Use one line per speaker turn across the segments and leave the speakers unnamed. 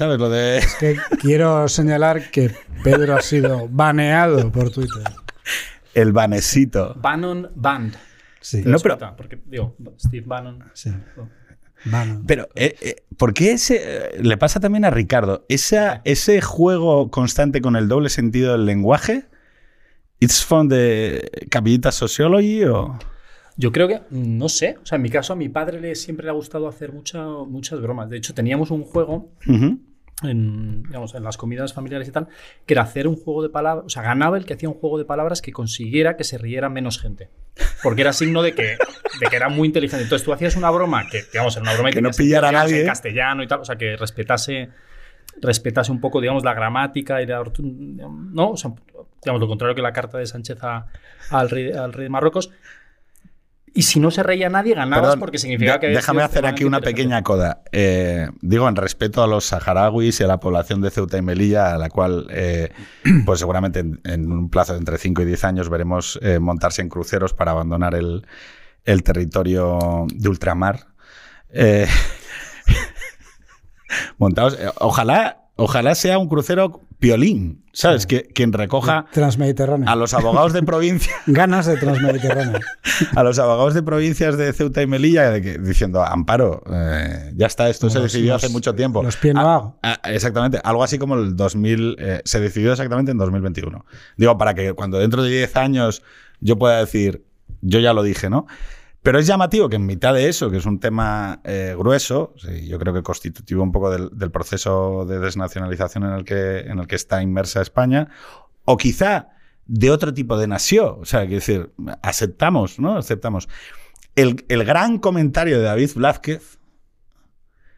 Jehová. ¿Sabes lo de.?
Es que quiero señalar que Pedro ha sido baneado por Twitter.
El vanesito.
Bannon Band.
Sí.
No, pero-
Porque, digo, Steve Bannon.
Sí. Bannon.
Pero, eh, eh, ¿por qué ese. eh, le pasa también a Ricardo? Esa, ese juego constante con el doble sentido del lenguaje. ¿It's from the Capillita Sociology o.?
Yo creo que, no sé, o sea, en mi caso a mi padre le, siempre le ha gustado hacer mucha- muchas bromas. De hecho, teníamos un juego
Ujú.
En, digamos, en las comidas familiares y tal, que era hacer un juego de palabras, o sea, ganaba el que hacía un juego de palabras que consiguiera que se riera menos gente. Porque era signo de que, de que era muy inteligente. Entonces tú hacías una broma que, digamos, era una broma y
Que no pillara a nadie.
En castellano y tal, o sea, que respetase respetase un poco, digamos, la gramática y la ¿no? O sea, digamos, lo contrario que la carta de Sánchez a- al, rey, al rey de Marruecos. Y si no se reía nadie, ganabas
Perdón,
porque significaba que...
Déjame hacer aquí una pequeña coda. Eh, digo, en respeto a los saharauis y a la población de Ceuta y Melilla, a la cual, eh, pues seguramente en, en un plazo de entre 5 y 10 años veremos eh, montarse en cruceros para abandonar el, el territorio de ultramar. Montados. ojalá, ojalá sea un crucero piolín, ¿sabes? Que, quien recoja
Transmediterráneo.
a los abogados de provincia.
Ganas de Transmediterráneo.
a los abogados de provincias de Ceuta y Melilla de que- diciendo, Amparo, eh, ya está, esto se
Los-
decidió
los-
hace mucho tiempo.
Los pie no
Ah,
hago.
ah, exactamente, algo así como el 2000, eh, se decidió exactamente en 2021. Digo, para que cuando dentro de 10 años yo pueda decir, yo ya lo dije, ¿no? Pero es llamativo que en mitad de eso, que es un tema eh, grueso, sí, yo creo que constitutivo un poco del, del proceso de desnacionalización en el, que, en el que está inmersa España, o quizá de otro tipo de nación, o sea, quiero decir, aceptamos, ¿no? Aceptamos. El, el gran comentario de David Blázquez,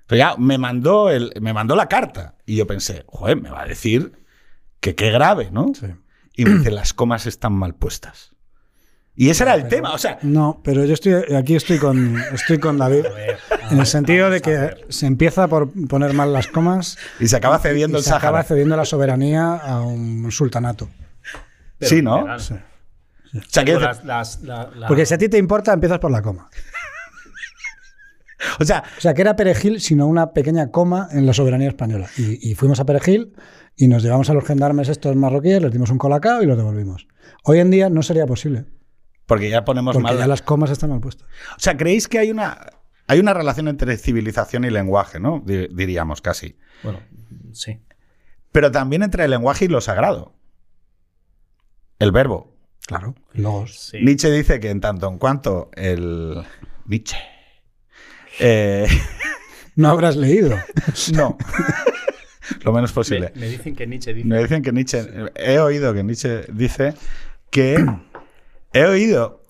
pero ya me mandó, el, me mandó la carta y yo pensé, joder, me va a decir que qué grave, ¿no?
Sí.
Y me dice, las comas están mal puestas. Y ese era el tema, o sea,
No, pero yo estoy aquí estoy con estoy con David en el sentido de que se empieza por poner mal las comas
y se acaba cediendo
y
el
se acaba cediendo la soberanía a un sultanato.
Pero
Sí, ¿no?
general.
Sí.
O sea, quiero
Las-
decir-
las- la- la-
Porque si a ti te importa, empiezas por la coma.
o sea,
O sea, que era Perejil, sino una pequeña coma en la soberanía española. Y, y fuimos a Perejil y nos llevamos a los gendarmes estos marroquíes, les dimos un colacao y los devolvimos. Hoy en día no sería posible,
porque ya ponemos
porque
mal.
ya las comas están mal puestas.
O sea, ¿creéis que hay una, hay una relación entre civilización y lenguaje, ¿no? Di- Diríamos casi.
Bueno, sí.
Pero también entre el lenguaje y lo sagrado. El verbo.
Claro, logos.
sí.
Nietzsche dice que en tanto en cuanto el. Nietzsche. Eh,
No habrás leído.
no. Lo menos posible.
Me, me dicen que Nietzsche dice.
Me dicen que Nietzsche. He oído que Nietzsche dice que. He oído,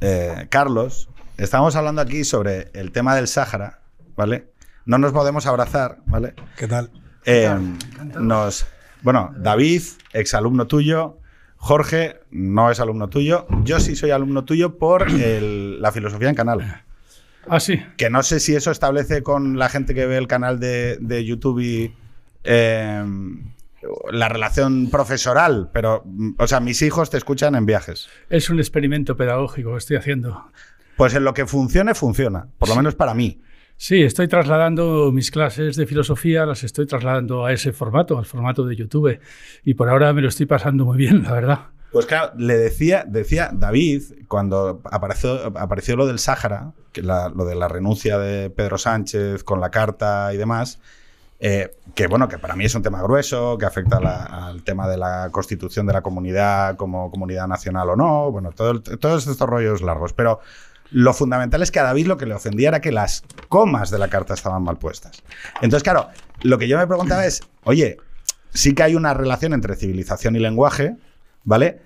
eh, Carlos, estamos hablando aquí sobre el tema del Sáhara, ¿vale? No nos podemos abrazar, ¿vale?
¿Qué tal?
Eh, nos, bueno, David, exalumno tuyo. Jorge no es alumno tuyo. Yo sí soy alumno tuyo por el- la filosofía en canal.
Ah, sí.
Que no sé si eso establece con la gente que ve el canal de, de YouTube y eh, la relación profesoral, pero, o sea, mis hijos te escuchan en viajes.
Es un experimento pedagógico que estoy haciendo.
Pues en lo que funcione, funciona. Por lo menos para mí.
Sí, estoy trasladando mis clases de filosofía, las estoy trasladando a ese formato, al formato de YouTube. Y por ahora me lo estoy pasando muy bien, la verdad.
Pues claro, le decía, decía David, cuando apareció, apareció lo del Sáhara, que la- lo de la renuncia de Pedro Sánchez con la carta y demás, eh, que bueno, que para mí es un tema grueso, que afecta al tema de la constitución de la comunidad como comunidad nacional o no, bueno, todo todos estos rollos largos. Pero lo fundamental es que a David lo que le ofendía era que las comas de la carta estaban mal puestas. Entonces, claro, lo que yo me preguntaba es, oye, sí que hay una relación entre civilización y lenguaje, ¿vale?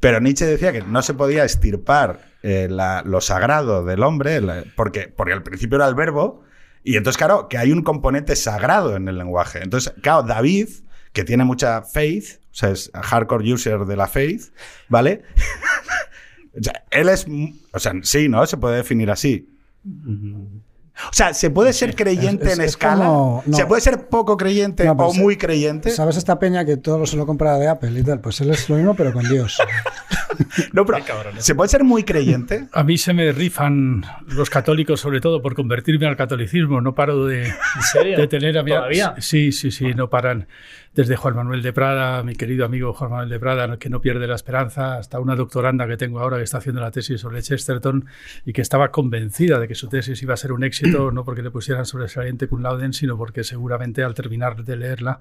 Pero Nietzsche decía que no se podía estirpar eh, la- lo sagrado del hombre, porque, porque al principio era el verbo, y entonces, claro, que hay un componente sagrado en el lenguaje. Entonces, claro, David, que tiene mucha faith, o sea, es hardcore user de la faith, ¿vale? o sea, él es, o sea, sí, ¿no? Se puede definir así. O sea, ¿se puede ser creyente
Es- es-
en
es
escala?
como- no.
¿Se puede ser poco creyente
No,
o muy creyente?
¿Sabes esta peña que todo se lo compra de Apple y tal? Pues él es lo mismo, pero con Dios.
No, pero. ¿se puede ser muy creyente?
A mí se me rifan los católicos, sobre todo por convertirme al catolicismo. No paro de,
¿En serio?
de tener a mi
¿Todavía?
Sí, sí, sí, no paran. Desde Juan Manuel de Prada, mi querido amigo Juan Manuel de Prada, que no pierde la esperanza, hasta una doctoranda que tengo ahora que está haciendo la tesis sobre Chesterton y que estaba convencida de que su tesis iba a ser un éxito, no porque le pusieran sobresaliente cum laude, sino porque seguramente al terminar de leerla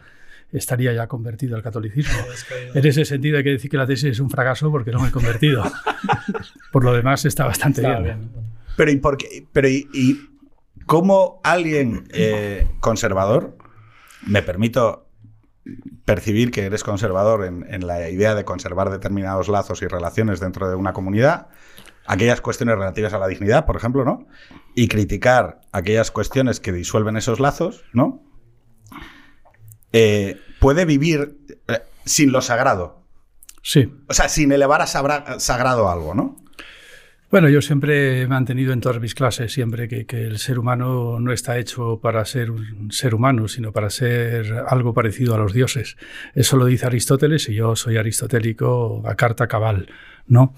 estaría ya convertido al catolicismo. En ese sentido hay que decir que la tesis es un fracaso porque no me he convertido. Por lo demás está bastante
Está
bien.
bien.
Pero ¿y por qué? Pero ¿y, y cómo alguien eh, conservador, me permito percibir que eres conservador en, en la idea de conservar determinados lazos y relaciones dentro de una comunidad, aquellas cuestiones relativas a la dignidad, por ejemplo, ¿no? Y criticar aquellas cuestiones que disuelven esos lazos, ¿no? Eh, puede vivir eh, sin lo sagrado.
Sí.
O sea, sin elevar a sagrado algo, ¿no?
Bueno, yo siempre he mantenido en todas mis clases siempre que, que el ser humano no está hecho para ser un ser humano, sino para ser algo parecido a los dioses. Eso lo dice Aristóteles y yo soy aristotélico a carta cabal, ¿no?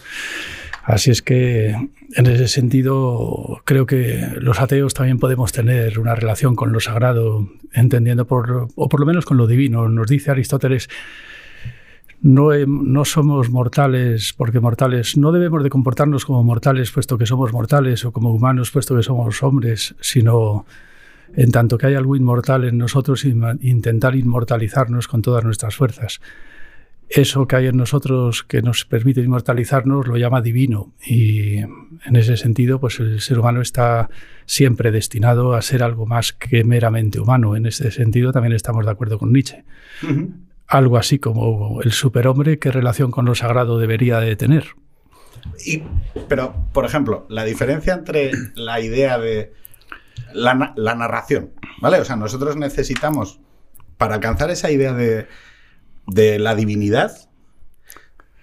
Así es que en ese sentido creo que los ateos también podemos tener una relación con lo sagrado, entendiendo por, o por lo menos con lo divino. Nos dice Aristóteles no, somos mortales porque mortales, no debemos de comportarnos como mortales puesto que somos mortales o como humanos puesto que somos hombres, sino en tanto que hay algo inmortal en nosotros intentar inmortalizarnos con todas nuestras fuerzas. Eso que hay en nosotros que nos permite inmortalizarnos lo llama divino y en ese sentido pues el ser humano está siempre destinado a ser algo más que meramente humano. En ese sentido también estamos de acuerdo con Nietzsche algo así como el superhombre, ¿qué relación con lo sagrado debería de tener?
Y, pero, por ejemplo, la diferencia entre la idea de la, na- la narración, ¿vale? O sea, nosotros necesitamos, para alcanzar esa idea de, de la divinidad,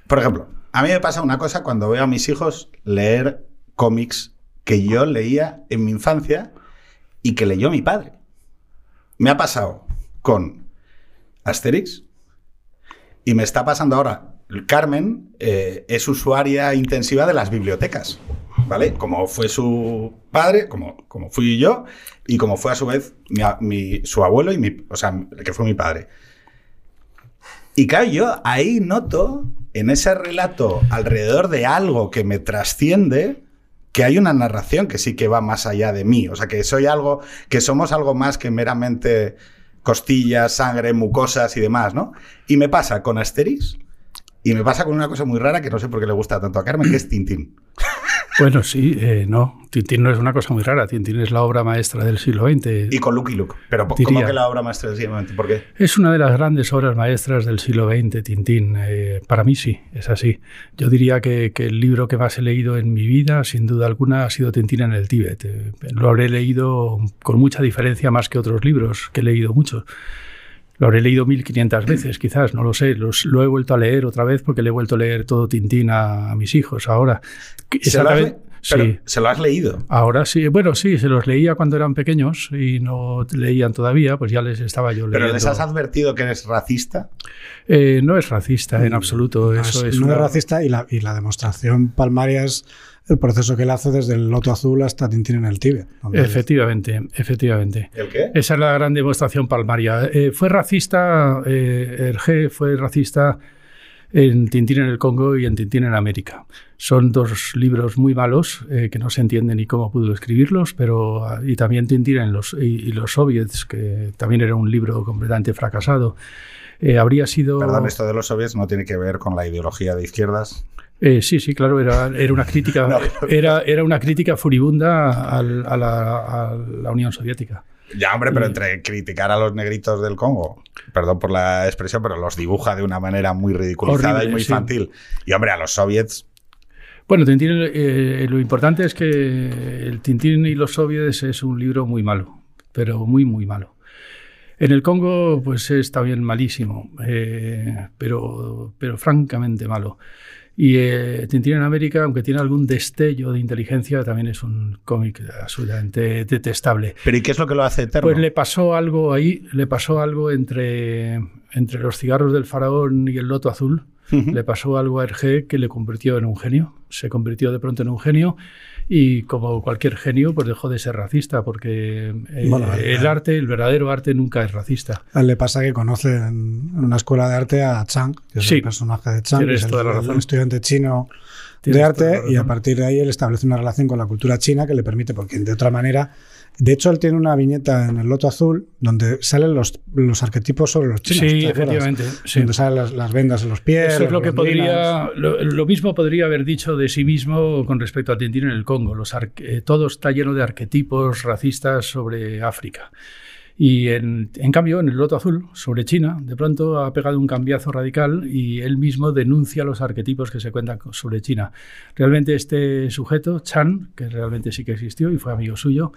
por ejemplo, a mí me pasa una cosa cuando veo a mis hijos leer cómics que yo leía en mi infancia y que leyó mi padre. Me ha pasado con Asterix, y me está pasando ahora. Carmen eh, es usuaria intensiva de las bibliotecas, ¿vale? Como fue su padre, como, como fui yo, y como fue a su vez mi su abuelo y mi, o sea, que fue mi padre. Y claro, yo ahí noto en ese relato alrededor de algo que me trasciende que hay una narración que sí que va más allá de mí, o sea, que soy algo, que somos algo más que meramente costillas, sangre, mucosas y demás, ¿no? Y me pasa con Asterix y me pasa con una cosa muy rara que no sé por qué le gusta tanto a Carmen, que es Tintín.
Bueno, sí, eh, no, Tintín no es una cosa muy rara, Tintín es la obra maestra del siglo XX.
Y con Lucky Luke. Pero ¿cómo
Diría.
que la obra maestra del siglo XX? ¿Por qué?
Es una de las grandes obras maestras del siglo XX, Tintín. Eh, para mí sí, es así. Yo diría que, que el libro que más he leído en mi vida, sin duda alguna, ha sido Tintín en el Tíbet. Eh, lo habré leído con mucha diferencia más que otros libros, que he leído muchos. Lo habré leído 1500 veces, quizás, no lo sé. Los- lo he vuelto a leer otra vez porque le he vuelto a leer todo Tintín a, a mis hijos ahora.
¿Se lo has, le-
sí.
¿se lo has leído?
Ahora sí, bueno, sí, se los leía cuando eran pequeños y no leían todavía, pues ya les estaba yo leyendo.
¿Pero les has advertido que eres racista?
Eh, no es racista en absoluto.
No
Eso
es,
es,
no
una-
es racista y la, y la demostración palmaria es el proceso que él hace desde el Loto Azul hasta Tintín en el Tíbet.
Efectivamente, efectivamente.
¿El qué?
Esa es la gran demostración palmaria. Eh, fue racista, eh, Hergé fue racista en Tintín en el Congo y en Tintín en América. Son dos libros muy malos eh, que no se entiende ni cómo pudo escribirlos, pero ah, y también Tintín en los, y, y los soviets, que también era un libro completamente fracasado. Eh, habría sido...
Perdón, esto de los soviets no tiene que ver con la ideología de izquierdas.
Eh, sí, sí, claro, era, era una crítica,
No.
era, era una crítica furibunda al- a, la, a la Unión Soviética.
Ya, hombre, pero entre criticar a los negritos del Congo, perdón por la expresión, pero los dibuja de una manera muy ridiculizada
Horrible,
y muy
sí.
infantil. Y hombre, a los soviets,
Bueno, Tintín, eh, lo importante es que el Tintín y los soviets es un libro muy malo, pero muy, muy malo. En el Congo, pues es también malísimo, eh, pero, pero francamente malo. Y eh, Tintín en América, aunque tiene algún destello de inteligencia, también es un cómic absolutamente detestable.
¿pero ¿y qué es lo que lo hace eterno?
Pues le pasó algo ahí, le pasó algo entre, entre los cigarros del faraón y el loto azul, Le pasó algo a Hergé que le convirtió en un genio. Se convirtió de pronto en un genio y como cualquier genio, pues dejó de ser racista, porque eh,
Bueno,
el arte, el verdadero arte nunca es racista.
A él le pasa que conoce en una escuela de arte a Chang, que es
Sí.
el personaje de Chang, que es el, el estudiante chino de arte, y a partir de ahí él establece una relación con la cultura china que le permite, porque de otra manera. De hecho, él tiene una viñeta en el Loto Azul donde salen los, los arquetipos sobre los chinos.
Sí, efectivamente. sí.
Donde salen las, las vendas en los pies.
Eso es lo que podría, lo, lo mismo podría haber dicho de sí mismo con respecto a Tintín en el Congo. Los arque- eh, todo está lleno de arquetipos racistas sobre África. Y en, en cambio, en el Loto Azul, sobre China, de pronto ha pegado un cambiazo radical y él mismo denuncia los arquetipos que se cuentan sobre China. Realmente este sujeto, Chan, que realmente sí que existió y fue amigo suyo,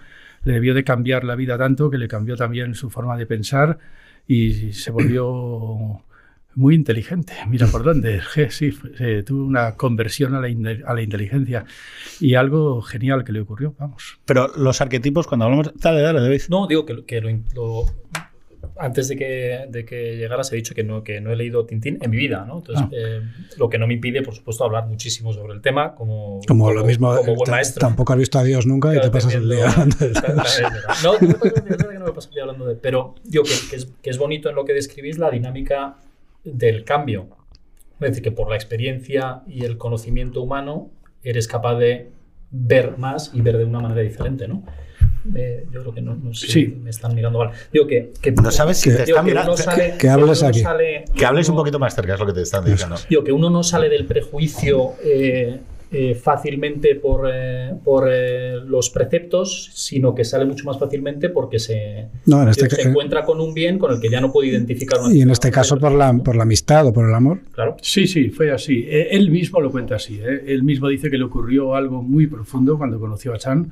le debió de cambiar la vida tanto que le cambió también su forma de pensar y se volvió muy inteligente. Mira por dónde. Sí, fue- eh, tuvo una conversión a la, a la inteligencia y algo genial que le ocurrió. Vamos.
Pero los arquetipos, cuando hablamos. Dale, dale, David.
No, digo que, que lo, lo- antes de que, de que llegaras he dicho que no, que no he leído Tintín en mi vida, ¿no? Entonces,
Ah.
eh, lo que no me impide, por supuesto, hablar muchísimo sobre el tema, como,
Como lo mismo,
como buen maestro.
tampoco has visto a Dios nunca y te
Claro,
pasas el día hablando de
Claro. No, no me paso el día hablando de. Pero digo que, que es, que es bonito en lo que describís la dinámica del cambio. Es decir, que por la experiencia y el conocimiento humano eres capaz de ver más y ver de una manera diferente, ¿no? Eh, yo creo que no, no sé
Sí.
me están mirando mal. Digo que. que
No sabes si
Que-
te
digo
están
que
mirando.
uno sale-
que hables
uno
aquí.
sale-
Que hables un
uno-
poquito más cerca, es lo que te están diciendo.
Digo que uno no sale del prejuicio eh, eh, fácilmente por, eh, por eh, los preceptos, sino que sale mucho más fácilmente porque se,
No, en este
se
ca-
encuentra con un bien con el que ya no puede identificar. una
Y en este caso por la, por la amistad o por el amor.
Claro.
Sí, sí, fue así. Eh, Él mismo lo cuenta así. ¿eh? Él mismo dice que le ocurrió algo muy profundo cuando conoció a Chan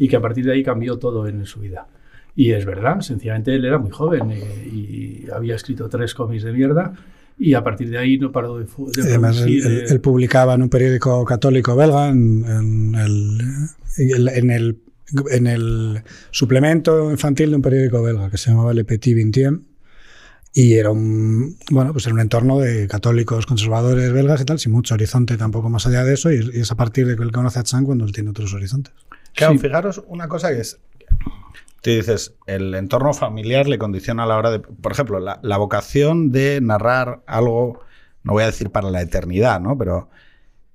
y que a partir de ahí cambió todo en su vida. Y es verdad, sencillamente él era muy joven eh, y había escrito tres cómics de mierda y a partir de ahí no paró de, de
Además, él,
producir,
él-
eh,
él publicaba en un periódico católico belga, en, en el, en, el, en el suplemento infantil de un periódico belga que se llamaba Le Petit Vingtième. Y era un, bueno, pues era un entorno de católicos conservadores belgas y tal, sin mucho horizonte tampoco más allá de eso. Y, y es a partir de que él conoce a Chan cuando él tiene otros horizontes.
Claro,
Sí.
fijaros una cosa que es. Tú dices, el entorno familiar le condiciona a la hora de. Por ejemplo, la, la vocación de narrar algo, no voy a decir para la eternidad, ¿no? Pero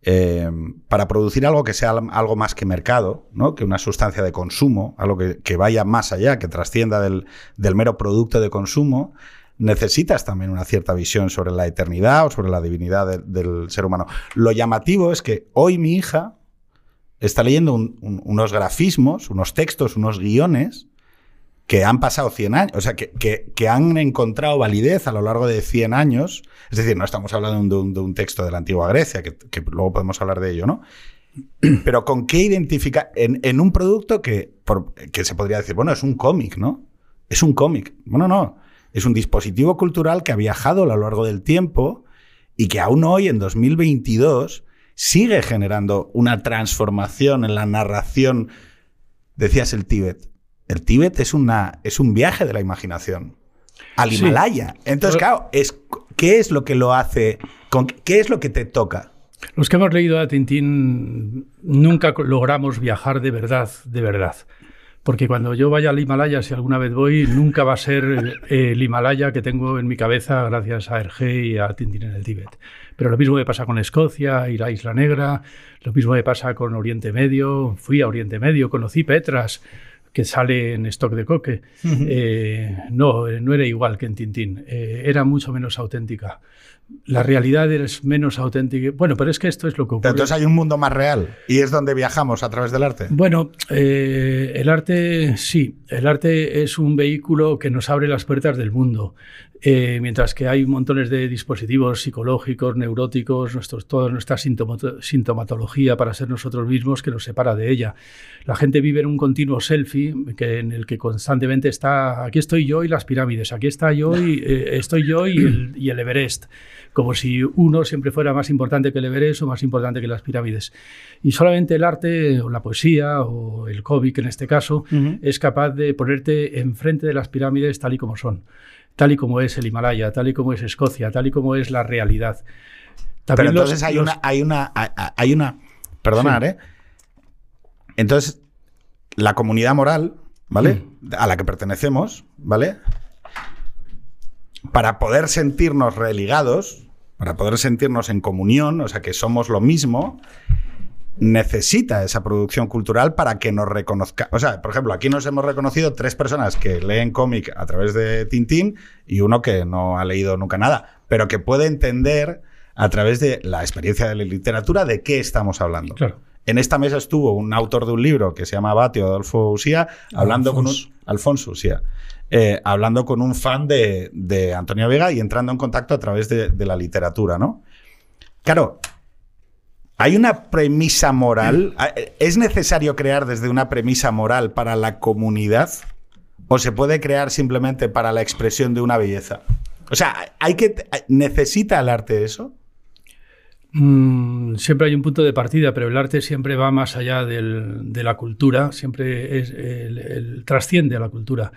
eh, para producir algo que sea al- algo más que mercado, ¿no? Que una sustancia de consumo, algo que, que vaya más allá, que trascienda del, del mero producto de consumo, necesitas también una cierta visión sobre la eternidad o sobre la divinidad de- del ser humano. Lo llamativo es que hoy mi hija está leyendo un- un- unos grafismos, unos textos, unos guiones que han pasado 100 años, o sea, que, que- han encontrado validez a lo largo de 100 años. Es decir, no estamos hablando de un, texto de la antigua Grecia, que, luego podemos hablar de ello, ¿no? Pero con qué identificar en, un producto que, que se podría decir, bueno, es un cómic, ¿no? Es un cómic. Bueno, no. Es un dispositivo cultural que ha viajado a lo largo del tiempo y que aún hoy, en 2022, sigue generando una transformación en la narración. Decías el Tíbet. El Tíbet es, una, es un viaje de la imaginación al
Sí.
Himalaya. Entonces, claro, es, ¿qué es lo que lo hace? Con, ¿Qué es lo que te toca?
Los que hemos leído a Tintín nunca logramos viajar de verdad, de verdad. Porque cuando yo vaya al Himalaya, si alguna vez voy, nunca va a ser el Himalaya que tengo en mi cabeza gracias a Hergé y a Tintín en el Tíbet. Pero lo mismo me pasa con Escocia, ir a Isla Negra, lo mismo me pasa con Oriente Medio, fui a Oriente Medio, conocí Petras, que sale en Stock de Coque. Eh, no, eh, no era igual que en Tintín, eh, era mucho menos auténtica. La realidad es menos auténtica. Bueno, pero es que esto es lo que ocurre.
entonces hay un mundo más real y es donde viajamos a través del arte.
Bueno, eh, el arte sí, el arte es un vehículo que nos abre las puertas del mundo, Eh, mientras que hay montones de dispositivos psicológicos, neuróticos, nuestros, toda nuestra sintomato- sintomatología para ser nosotros mismos que nos separa de ella. La gente vive en un continuo selfie que, en el que constantemente está, aquí estoy yo y las pirámides, aquí está yo y eh, estoy yo y el, y el Everest como si uno siempre fuera más importante que el Everest o más importante que las pirámides. Y solamente el arte, o la poesía, o el cómic en este caso, es capaz de ponerte enfrente de las pirámides tal y como son, tal y como es el Himalaya, tal y como es Escocia, tal y como es la realidad.
Pero
También los-
entonces hay
los-
una, hay una, hay- hay una, perdonad, ¿eh? Entonces, la comunidad moral, ¿vale? A la que pertenecemos, ¿vale? Para poder sentirnos religados, para poder sentirnos en comunión, o sea, que somos lo mismo, necesita esa producción cultural para que nos reconozca. O sea, por ejemplo, aquí nos hemos reconocido tres personas que leen cómic a través de Tintín y uno que no ha leído nunca nada, pero que puede entender a través de la experiencia de la literatura de qué estamos hablando.
Claro.
En esta mesa estuvo un autor de un libro que se llama Batio, Adolfo Usía, hablando
Alfonso.
con un. Alfonso Usía. eh, hablando con un fan de, de Antonio Vega y entrando en contacto a través de, de la literatura, ¿no? Claro, hay una premisa moral. ¿Es necesario crear desde una premisa moral para la comunidad? ¿O se puede crear simplemente para la expresión de una belleza? O sea, hay que. ¿Necesita el arte eso?
Mm, siempre hay un punto de partida, pero el arte siempre va más allá de la cultura, siempre es, el- trasciende a la cultura.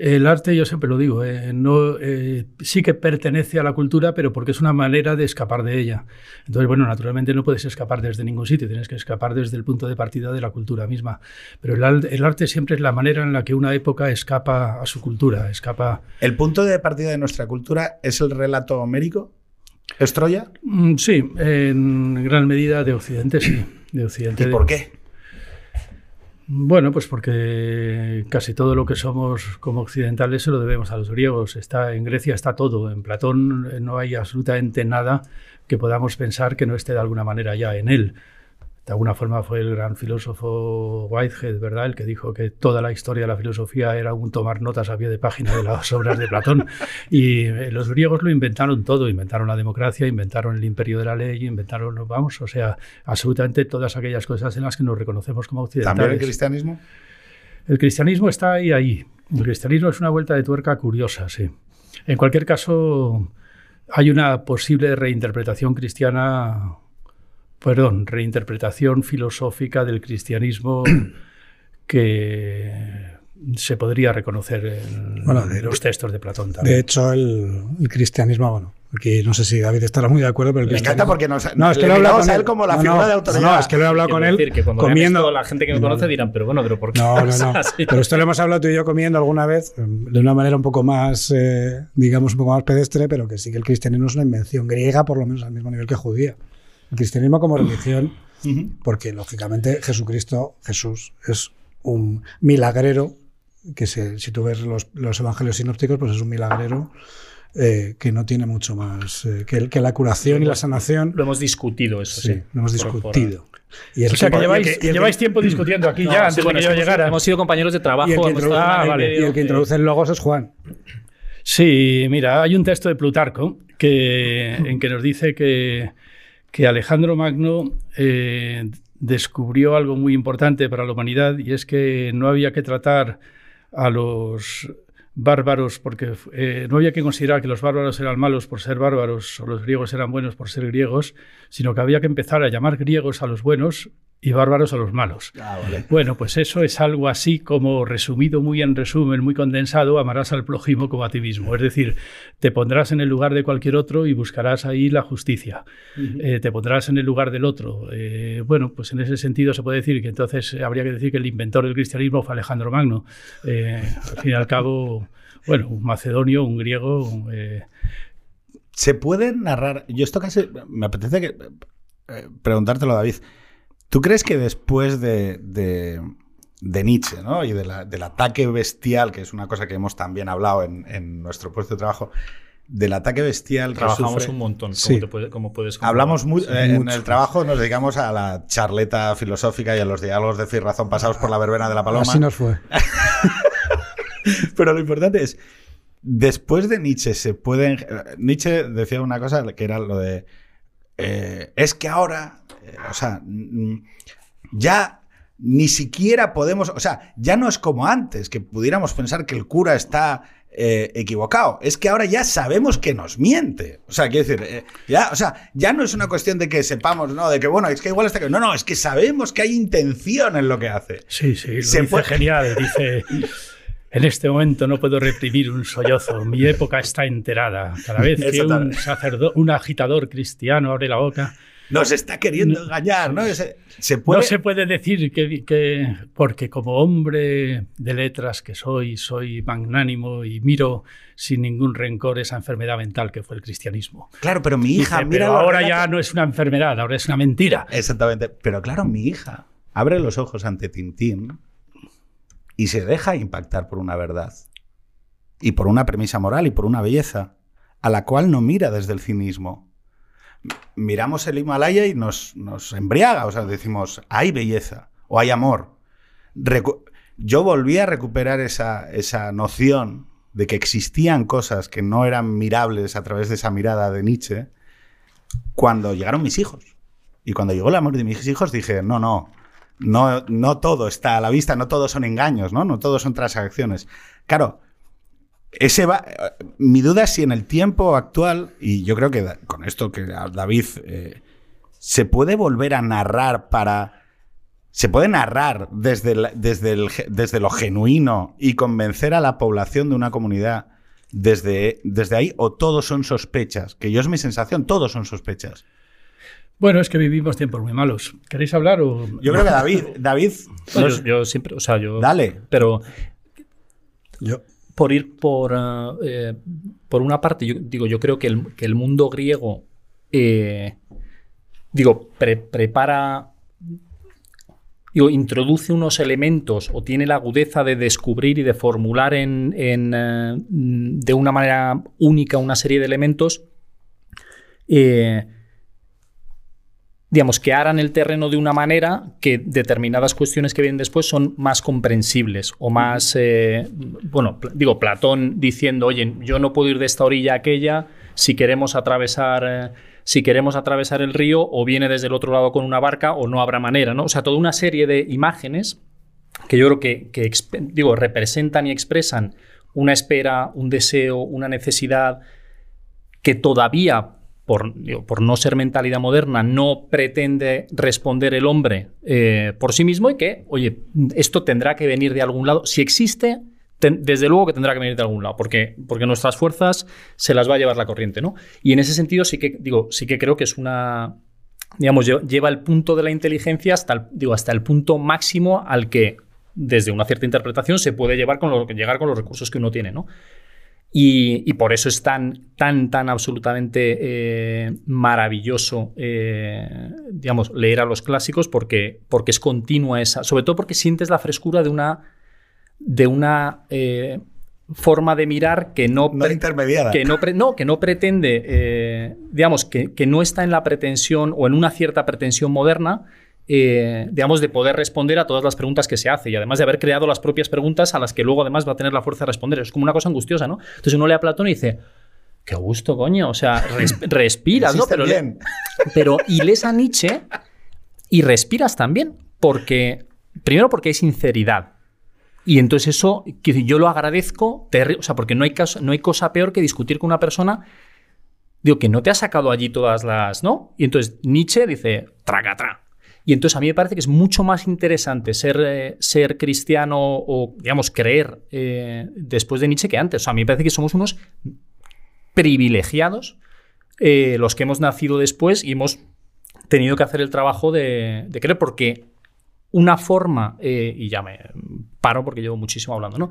El arte, yo siempre lo digo, eh, no, eh, sí que pertenece a la cultura, pero porque es una manera de escapar de ella. Entonces, bueno, naturalmente no puedes escapar desde ningún sitio, tienes que escapar desde el punto de partida de la cultura misma. Pero el, arte siempre es la manera en la que una época escapa a su cultura, escapa...
¿El punto de partida de nuestra cultura es el relato homérico? ¿Es Troya?
Mm, Sí, en gran medida de Occidente, sí. De Occidente.
¿Y por qué?
Bueno, pues porque casi todo lo que somos como occidentales se lo debemos a los griegos. Está en Grecia está todo. En Platón eh, no hay absolutamente nada que podamos pensar que no esté de alguna manera ya en él. De alguna forma fue el gran filósofo Whitehead, ¿verdad? El que dijo que toda la historia de la filosofía era un tomar notas a pie de página de las obras de Platón. Y eh, los griegos lo inventaron todo, inventaron la democracia, inventaron el imperio de la ley, inventaron, vamos, o sea, absolutamente todas aquellas cosas en las que nos reconocemos como occidentales.
¿También el cristianismo?
El cristianismo está ahí, ahí. El cristianismo es una vuelta de tuerca curiosa, sí. En cualquier caso, hay una posible reinterpretación cristiana, perdón, reinterpretación filosófica del cristianismo que se podría reconocer en,
Bueno, de-
los textos de Platón
De
también.
hecho, el, el cristianismo, bueno, aquí no sé si David estará muy de acuerdo, pero el
Me encanta porque nos,
No, es que
le
lo he con
a
él
como la
No,
figura
no,
de autoridad.
No, es que lo he hablado
Quiero
con él
que cuando
comiendo.
esto, la gente que me conoce dirán, pero bueno, pero ¿por qué?
No, no, no. Pero esto lo hemos hablado tú y yo comiendo alguna vez, eh, de una manera un poco más, eh, digamos, un poco más pedestre, pero que sí que el cristianismo es una invención griega, por lo menos al mismo nivel que judía. El cristianismo como religión, porque lógicamente Jesucristo, Jesús, es un milagrero, que se- si tú ves los, los evangelios sinópticos, pues es un milagrero eh, que no tiene mucho más eh, que, el- que la curación y la sanación.
Lo hemos discutido eso, sí.
Sí, lo hemos
Por- por-
discutido. Y
O sea que lleváis, lleváis tiempo discutiendo aquí
No,
ya,
sí,
antes
bueno,
de que yo
hemos-
llegara.
Hemos sido compañeros de trabajo.
y el que introduce,
Ah, vale.
el que introduce el logos es Juan.
Sí, mira, hay un texto de Plutarco que, en que nos dice que, que Alejandro Magno eh, descubrió algo muy importante para la humanidad y es que no había que tratar a los bárbaros porque eh, no había que considerar que los bárbaros eran malos por ser bárbaros o los griegos eran buenos por ser griegos, sino que había que empezar a llamar griegos a los buenos y bárbaros a los malos.
Ah, vale.
Bueno, pues eso es algo así como resumido muy en resumen, muy condensado, amarás al prójimo como a ti mismo. Es decir, te pondrás en el lugar de cualquier otro y buscarás ahí la justicia. Eh, te pondrás en el lugar del otro. Eh, bueno, pues en ese sentido se puede decir que entonces habría que decir que el inventor del cristianismo fue Alejandro Magno. Eh, al fin y al cabo, bueno, un macedonio, un griego.
¿Se puede narrar? Yo esto casi me apetece que, preguntártelo, David. ¿Tú crees que después de, de, de Nietzsche ¿no? y de la- del ataque bestial, que es una cosa que hemos también hablado en, en nuestro puesto de trabajo, del ataque bestial que
Trabajamos
sufre-
un montón, como,
Sí.
te puede- como puedes comprobar.
Hablamos muy,
Sí,
eh, en
mucho.
el trabajo, nos dedicamos a la charleta filosófica y a los diálogos de fe y razón pasados por la verbena de la paloma.
Así nos fue.
Pero lo importante es, después de Nietzsche se pueden... Nietzsche decía una cosa que era lo de... eh, es que ahora, o sea, ya ni siquiera podemos, o sea, ya no es como antes, que pudiéramos pensar que el cura está eh, equivocado. Es que ahora ya sabemos que nos miente. O sea, quiero decir, eh, ya, o sea, ya no es una cuestión de que sepamos, ¿no? De que, bueno, es que igual está... No, no, es que sabemos que hay intención en lo que hace.
sí, sí, lo
Se
dice
puede-
genial. Dice, En este momento no puedo reprimir un sollozo. Mi época está enterada. Cada vez que un, sacerdote, un agitador cristiano abre la boca,
nos está queriendo engañar, ¿no? Se, puede...
No se puede decir que, que, porque como hombre de letras que soy, soy magnánimo y miro sin ningún rencor esa enfermedad mental que fue el cristianismo.
Claro, pero mi hija, mira
pero ahora ya no es una enfermedad, ahora es una mentira.
Exactamente. Pero claro, mi hija abre los ojos ante Tintín y se deja impactar por una verdad y por una premisa moral y por una belleza a la cual no mira desde el cinismo miramos el Himalaya y nos, nos embriaga, o sea, decimos, hay belleza o hay amor. Yo volví a recuperar esa, esa noción de que existían cosas que no eran mirables a través de esa mirada de Nietzsche cuando llegaron mis hijos. Y cuando llegó el amor de mis hijos dije, no, no, no, no todo está a la vista, no todos son engaños, ¿no? No todos son transacciones. Claro, ese va, mi duda es si en el tiempo actual, y yo creo que con esto que David, eh, se puede volver a narrar para... Se puede narrar desde, desde, desde lo genuino y convencer a la población de una comunidad desde, desde ahí, o todos son sospechas, que yo es mi sensación, todos son sospechas.
Bueno, es que vivimos tiempos muy malos. ¿Queréis hablar o...?
Yo creo que David... David
yo, siempre... O sea, yo...
Dale.
Pero... Yo por ir por, ah, eh, por una parte, yo, digo, yo creo que el, mundo griego, eh, digo, prepara, digo, introduce unos elementos o tiene la agudeza de descubrir y de formular en, eh, de una manera única una serie de elementos digamos, que aran el terreno de una manera que determinadas cuestiones que vienen después son más comprensibles o más, eh, bueno, digo, Platón diciendo, oye, yo no puedo ir de esta orilla a aquella, si queremos atravesar... Eh, si queremos atravesar el río, o viene desde el otro lado con una barca, o no habrá manera, ¿no? O sea, toda una serie de imágenes que yo creo que, que digo, representan y expresan una espera, un deseo, una necesidad que todavía por, no ser mentalidad moderna, no pretende responder el hombre eh, por sí mismo y que, oye, esto tendrá que venir de algún lado. Si existe, desde luego que tendrá que venir de algún lado, porque, porque nuestras fuerzas se las va a llevar la corriente, ¿no? Y en ese sentido sí que, digo, sí que creo que es una, digamos, lleva el punto de la inteligencia hasta el, digo, hasta el punto máximo al que desde una cierta interpretación se puede llevar con lo, llegar con los recursos que uno tiene, ¿no? Y, por eso es tan, tan, tan absolutamente eh, maravilloso, eh, digamos, leer a los clásicos porque, porque es continua esa, sobre todo porque sientes la frescura de una, de una eh, forma de mirar que no,
intermediada.
que no, no, que no pretende, digamos, que, que no está en la pretensión o en una cierta pretensión moderna, eh, digamos, de poder responder a todas las preguntas que se hace y además de haber creado las propias preguntas a las que luego además va a tener la fuerza de responder. Es como una cosa angustiosa, ¿no? Entonces uno lee a Platón y dice, qué gusto, coño, o sea, respiras, ¿no? Pero,
bien.
pero y lees a Nietzsche y respiras también, porque, primero porque hay sinceridad. Y entonces eso, yo lo agradezco, o sea, porque no hay, no hay cosa peor que discutir con una persona digo, que no te ha sacado allí todas las, ¿no? Y entonces Nietzsche dice, traga, tra. Y entonces a mí me parece que es mucho más interesante ser, eh, ser cristiano o, digamos, creer eh, después de Nietzsche que antes. O sea, a mí me parece que somos unos privilegiados eh, los que hemos nacido después y hemos tenido que hacer el trabajo de, creer, porque una forma, y ya me paro porque llevo muchísimo hablando, ¿no?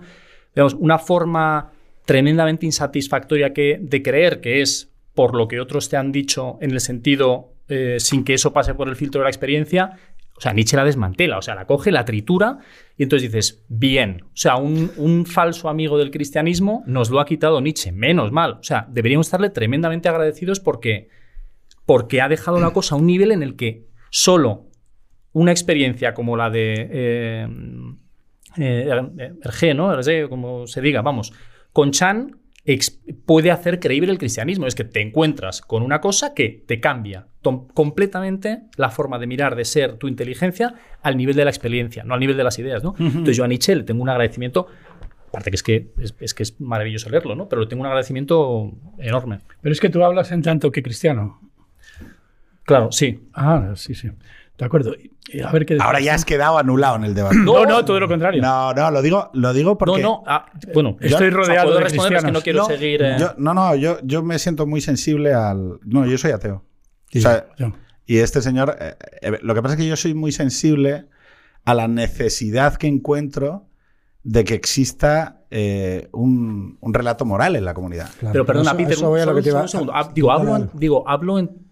Digamos, una forma tremendamente insatisfactoria que, de creer que es por lo que otros te han dicho en el sentido eh, sin que eso pase por el filtro de la experiencia, o sea, Nietzsche la desmantela, o sea, la coge, la tritura y entonces dices, bien, o sea, un, falso amigo del cristianismo nos lo ha quitado Nietzsche, menos mal, o sea, deberíamos estarle tremendamente agradecidos porque, porque ha dejado la cosa a un nivel en el que solo una experiencia como la de eh, eh, Hergé, ¿no? Como se diga, vamos, con Chan puede hacer creíble el cristianismo. Es que te encuentras con una cosa que te cambia completamente la forma de mirar, de ser tu inteligencia al nivel de la experiencia, no al nivel de las ideas. ¿no? Entonces yo a Nietzsche le tengo un agradecimiento Aparte que es que es, que es maravilloso leerlo, ¿no? Pero le tengo un agradecimiento enorme.
Pero es que tú hablas en tanto que cristiano.
Claro, sí.
Ah, sí, sí. De acuerdo. Y a ver qué
Ahora ya has quedado anulado en el debate.
No, no, todo lo contrario.
No, no, lo digo, lo digo porque.
No, no. ah, bueno,
Estoy
o sea,
rodeado
puedo
de
es que no
cristianos.
quiero
No,
seguir. eh,
yo- no, no, yo, yo me siento muy sensible al. No, yo soy ateo.
Y
O sea,
yo.
y este señor. eh, eh, lo que pasa es que yo soy muy sensible a la necesidad que encuentro de que exista eh, un, un relato moral en la comunidad.
Claro,
Pero perdona, Peter, un segundo. Ah, digo, hablo, digo, hablo en.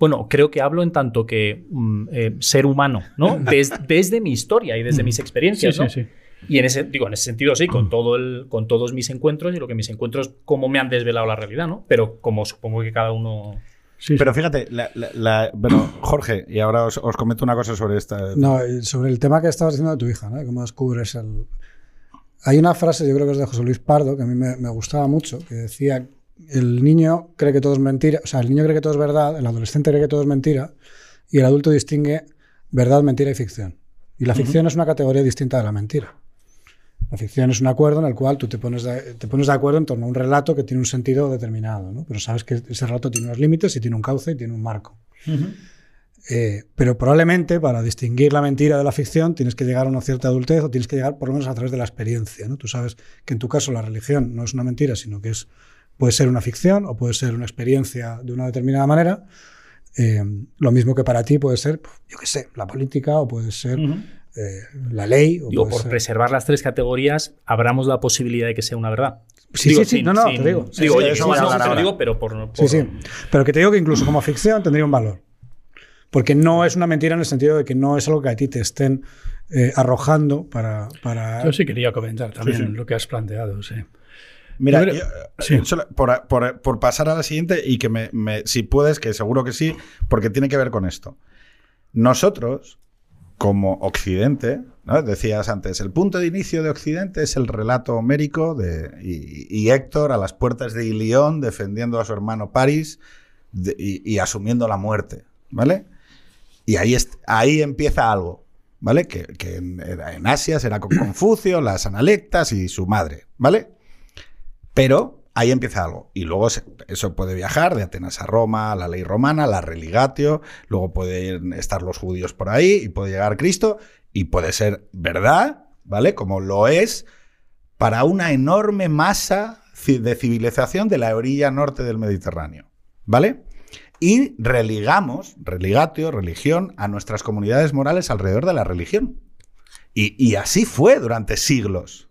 Bueno, creo que hablo en tanto que mm, eh, ser humano, ¿no? Des- desde mi historia y desde mis
Sí,
experiencias,
sí,
¿no?
sí.
Y en ese, digo, en ese sentido sí, con, todo el, con todos mis encuentros y lo que mis encuentros, cómo me han desvelado la realidad, ¿no? Pero como supongo que cada uno...
Sí, sí.
Pero fíjate, la- la- la- bueno, Jorge, y ahora os, os comento una cosa sobre esta.
No, sobre el tema que estabas diciendo de tu hija, ¿no? Cómo descubres el... Hay una frase, yo creo que es de José Luis Pardo, que a mí me, me gustaba mucho, que decía, el niño cree que todo es mentira, o sea, el niño cree que todo es verdad, el adolescente cree que todo es mentira, y el adulto distingue verdad, mentira y ficción. Y la ficción es una categoría distinta de la mentira. La ficción es un acuerdo en el cual tú te pones, de, te pones de acuerdo en torno a un relato que tiene un sentido determinado, ¿no? pero sabes que ese relato tiene unos límites y tiene un cauce y tiene un marco. Eh, pero probablemente para distinguir la mentira de la ficción tienes que llegar a una cierta adultez o tienes que llegar por lo menos a través de la experiencia. ¿no? Tú sabes que en tu caso la religión no es una mentira, sino que es, puede ser una ficción o puede ser una experiencia de una determinada manera. Eh, lo mismo que para ti puede ser, yo qué sé, la política o puede ser eh, la ley. O
Digo, por
ser-
preservar las tres categorías, abramos la posibilidad de que sea una verdad.
Sí,
Digo,
sí, sí,
sin-
no, no,
sin-
te digo.
digo,
Sí,
oye,
sí,
eso
sí,
no
sí,
te
sí,
lo
sí.
digo, pero por...
Sí,
por-
sí. Pero que te digo que incluso como ficción tendría un valor. Porque no es una mentira en el sentido de que no es algo que a ti te estén eh, arrojando para... para
Yo sí quería comentar también
Sí, sí.
lo que has planteado, sí.
Mira, yo,
sí.
eh, solo por, por- por pasar a la siguiente y que me, me- si puedes, que seguro que sí, porque tiene que ver con esto. Nosotros, como Occidente, ¿no? decías antes, el punto de inicio de Occidente es el relato homérico de, y, y Héctor a las puertas de Ilión defendiendo a su hermano París de- y, y asumiendo la muerte, ¿vale? Y ahí, ahí empieza algo, ¿vale? Que, que en, en Asia será con Confucio, las analectas y su madre, ¿vale? Pero ahí empieza algo. Y luego eso puede viajar de Atenas a Roma, la ley romana, la religatio, luego pueden estar los judíos por ahí y puede llegar Cristo y puede ser verdad, ¿vale? Como lo es para una enorme masa de civilización de la orilla norte del Mediterráneo, ¿vale? Y religamos, religatio, religión, a nuestras comunidades morales alrededor de la religión. Y, y así fue durante siglos.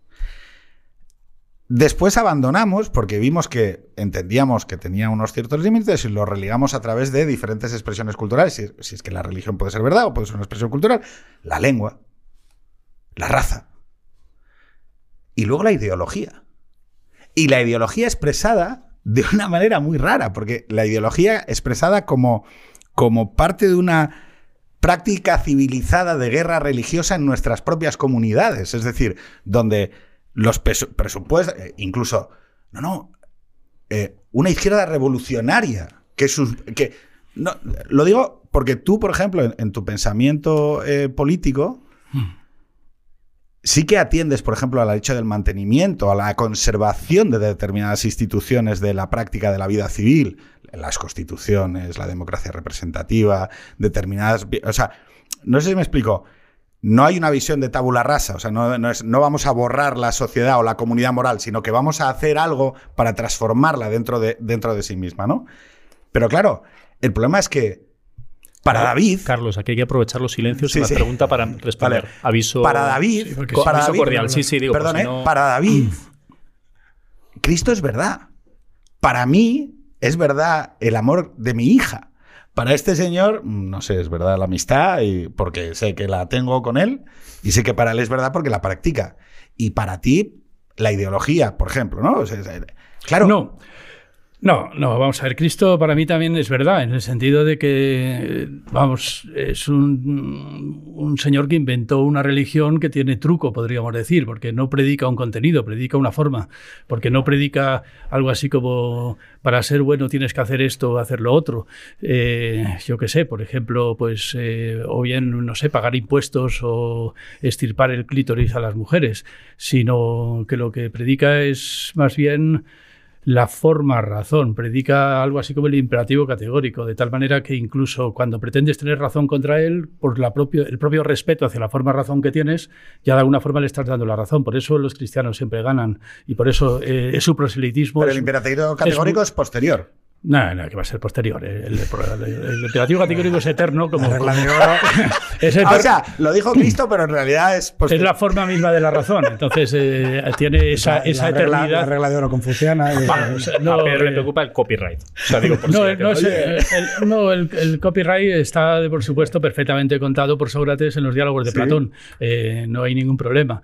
Después abandonamos porque vimos que entendíamos que tenía unos ciertos límites y lo religamos a través de diferentes expresiones culturales. Si, si es que la religión puede ser verdad o puede ser una expresión cultural, la lengua, la raza y luego la ideología. Y la ideología expresada de una manera muy rara, porque la ideología expresada como, como parte de una práctica civilizada de guerra religiosa en nuestras propias comunidades. Es decir, donde los presupuestos, eh, incluso, no, no, eh, una izquierda revolucionaria, que, sus, que no, lo digo porque tú, por ejemplo, en, en tu pensamiento eh, político, sí que atiendes, por ejemplo, al hecho del mantenimiento, a la conservación de determinadas instituciones de la práctica de la vida civil, las constituciones, la democracia representativa, determinadas... O sea, no sé si me explico. No hay una visión de tabula rasa, o sea, no, no es- no vamos a borrar la sociedad o la comunidad moral, sino que vamos a hacer algo para transformarla dentro de, dentro de sí misma, ¿no? Pero claro, el problema es que para David,
Carlos, aquí hay que aprovechar los silencios
Sí,
en la
sí.
pregunta para responder.
Vale.
Aviso.
para David,
Sí,
para
Aviso
David-
cordial. Sí, sí, digo,
Perdón, ¿eh?
no-
para David, Cristo es verdad. Para mí es verdad el amor de mi hija. Para este señor, no sé, es verdad la amistad, y porque sé que la tengo con él, y sé que para él es verdad porque la practica. Y para ti, la ideología, por ejemplo, ¿no? Es- claro.
No. No, no, vamos a ver, Cristo para mí también es verdad, en el sentido de que, vamos, es un, un señor que inventó una religión que tiene truco, podríamos decir, porque no predica un contenido, predica una forma, porque no predica algo así como, para ser bueno tienes que hacer esto o hacer lo otro. Eh, yo qué sé, por ejemplo, pues, eh, o bien, no sé, pagar impuestos o estirpar el clítoris a las mujeres, sino que lo que predica es más bien la forma razón, predica algo así como el imperativo categórico, de tal manera que incluso cuando pretendes tener razón contra él, por la propio, el propio respeto hacia la forma razón que tienes, ya de alguna forma le estás dando la razón. Por eso los cristianos siempre ganan y por eso eh, es su proselitismo.
Pero el imperativo categórico es, posterior.
No, no, que va a ser posterior. El, imperativo categórico es eterno, como.
es ah, o sea, lo dijo Cristo, pero en realidad es
posterior. Es la forma misma de la razón. Entonces, eh, tiene esa, esa
la
eternidad.
Regla, la regla de oro confuciana.
no, a Pedro le preocupa el copyright. O sea, digo, por
no, no, el, no el, copyright está, por supuesto, perfectamente contado por Sócrates en los diálogos de Platón. Eh, no hay ningún problema.